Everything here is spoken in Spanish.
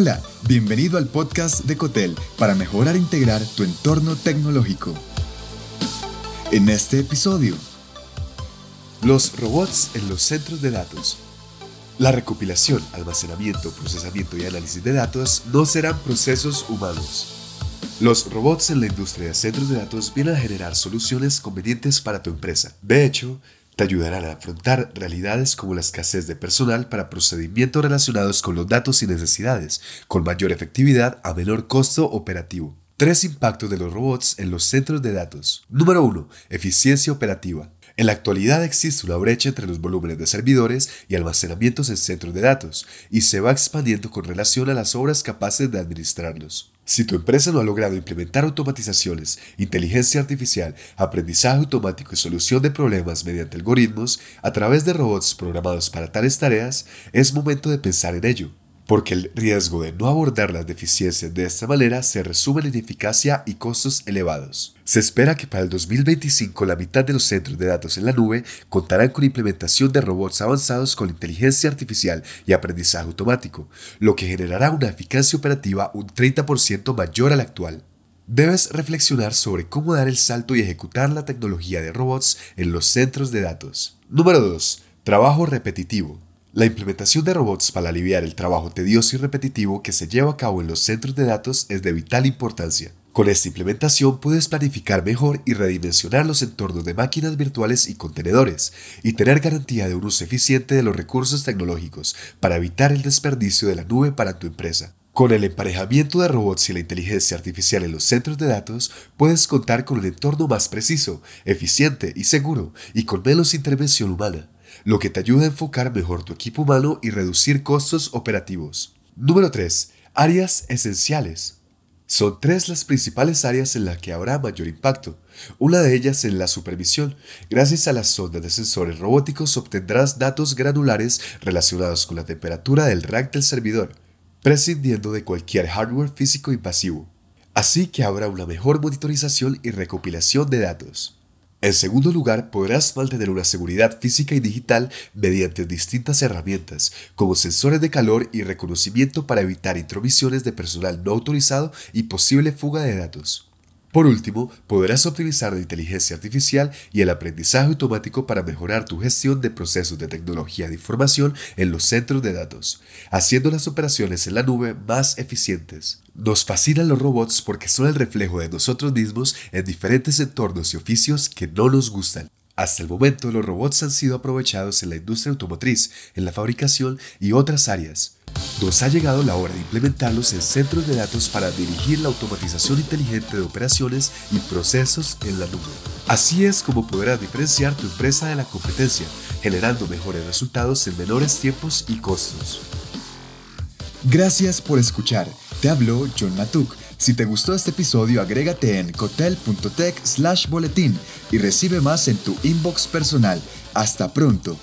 Hola, bienvenido al podcast de Cotel para mejorar e integrar tu entorno tecnológico. En este episodio, los robots en los centros de datos. La recopilación, almacenamiento, procesamiento y análisis de datos no serán procesos humanos. Los robots en la industria de centros de datos vienen a generar soluciones convenientes para tu empresa. De hecho, te ayudarán a afrontar realidades como la escasez de personal para procedimientos relacionados con los datos y necesidades, con mayor efectividad a menor costo operativo. Tres impactos de los robots en los centros de datos. Número 1. Eficiencia operativa. En la actualidad existe una brecha entre los volúmenes de servidores y almacenamientos en centros de datos, y se va expandiendo con relación a las obras capaces de administrarlos. Si tu empresa no ha logrado implementar automatizaciones, inteligencia artificial, aprendizaje automático y solución de problemas mediante algoritmos a través de robots programados para tales tareas, es momento de pensar en ello porque el riesgo de no abordar las deficiencias de esta manera se resume en ineficacia y costos elevados. Se espera que para el 2025 la mitad de los centros de datos en la nube contarán con implementación de robots avanzados con inteligencia artificial y aprendizaje automático, lo que generará una eficacia operativa un 30% mayor a la actual. Debes reflexionar sobre cómo dar el salto y ejecutar la tecnología de robots en los centros de datos. Número 2. Trabajo repetitivo. La implementación de robots para aliviar el trabajo tedioso y repetitivo que se lleva a cabo en los centros de datos es de vital importancia. Con esta implementación puedes planificar mejor y redimensionar los entornos de máquinas virtuales y contenedores, y tener garantía de un uso eficiente de los recursos tecnológicos para evitar el desperdicio de la nube para tu empresa. Con el emparejamiento de robots y la inteligencia artificial en los centros de datos, puedes contar con un entorno más preciso, eficiente y seguro, y con menos intervención humana lo que te ayuda a enfocar mejor tu equipo humano y reducir costos operativos. Número 3. Áreas esenciales. Son tres las principales áreas en las que habrá mayor impacto. Una de ellas en la supervisión. Gracias a las sondas de sensores robóticos obtendrás datos granulares relacionados con la temperatura del rack del servidor, prescindiendo de cualquier hardware físico invasivo. Así que habrá una mejor monitorización y recopilación de datos. En segundo lugar, podrás mantener una seguridad física y digital mediante distintas herramientas, como sensores de calor y reconocimiento para evitar intromisiones de personal no autorizado y posible fuga de datos. Por último, podrás optimizar la inteligencia artificial y el aprendizaje automático para mejorar tu gestión de procesos de tecnología de información en los centros de datos, haciendo las operaciones en la nube más eficientes. Nos fascinan los robots porque son el reflejo de nosotros mismos en diferentes entornos y oficios que no nos gustan. Hasta el momento los robots han sido aprovechados en la industria automotriz, en la fabricación y otras áreas. Nos ha llegado la hora de implementarlos en centros de datos para dirigir la automatización inteligente de operaciones y procesos en la nube. Así es como podrás diferenciar tu empresa de la competencia, generando mejores resultados en menores tiempos y costos. Gracias por escuchar. Te habló John Matuk. Si te gustó este episodio, agrégate en cotel.tech slash boletín y recibe más en tu inbox personal. Hasta pronto.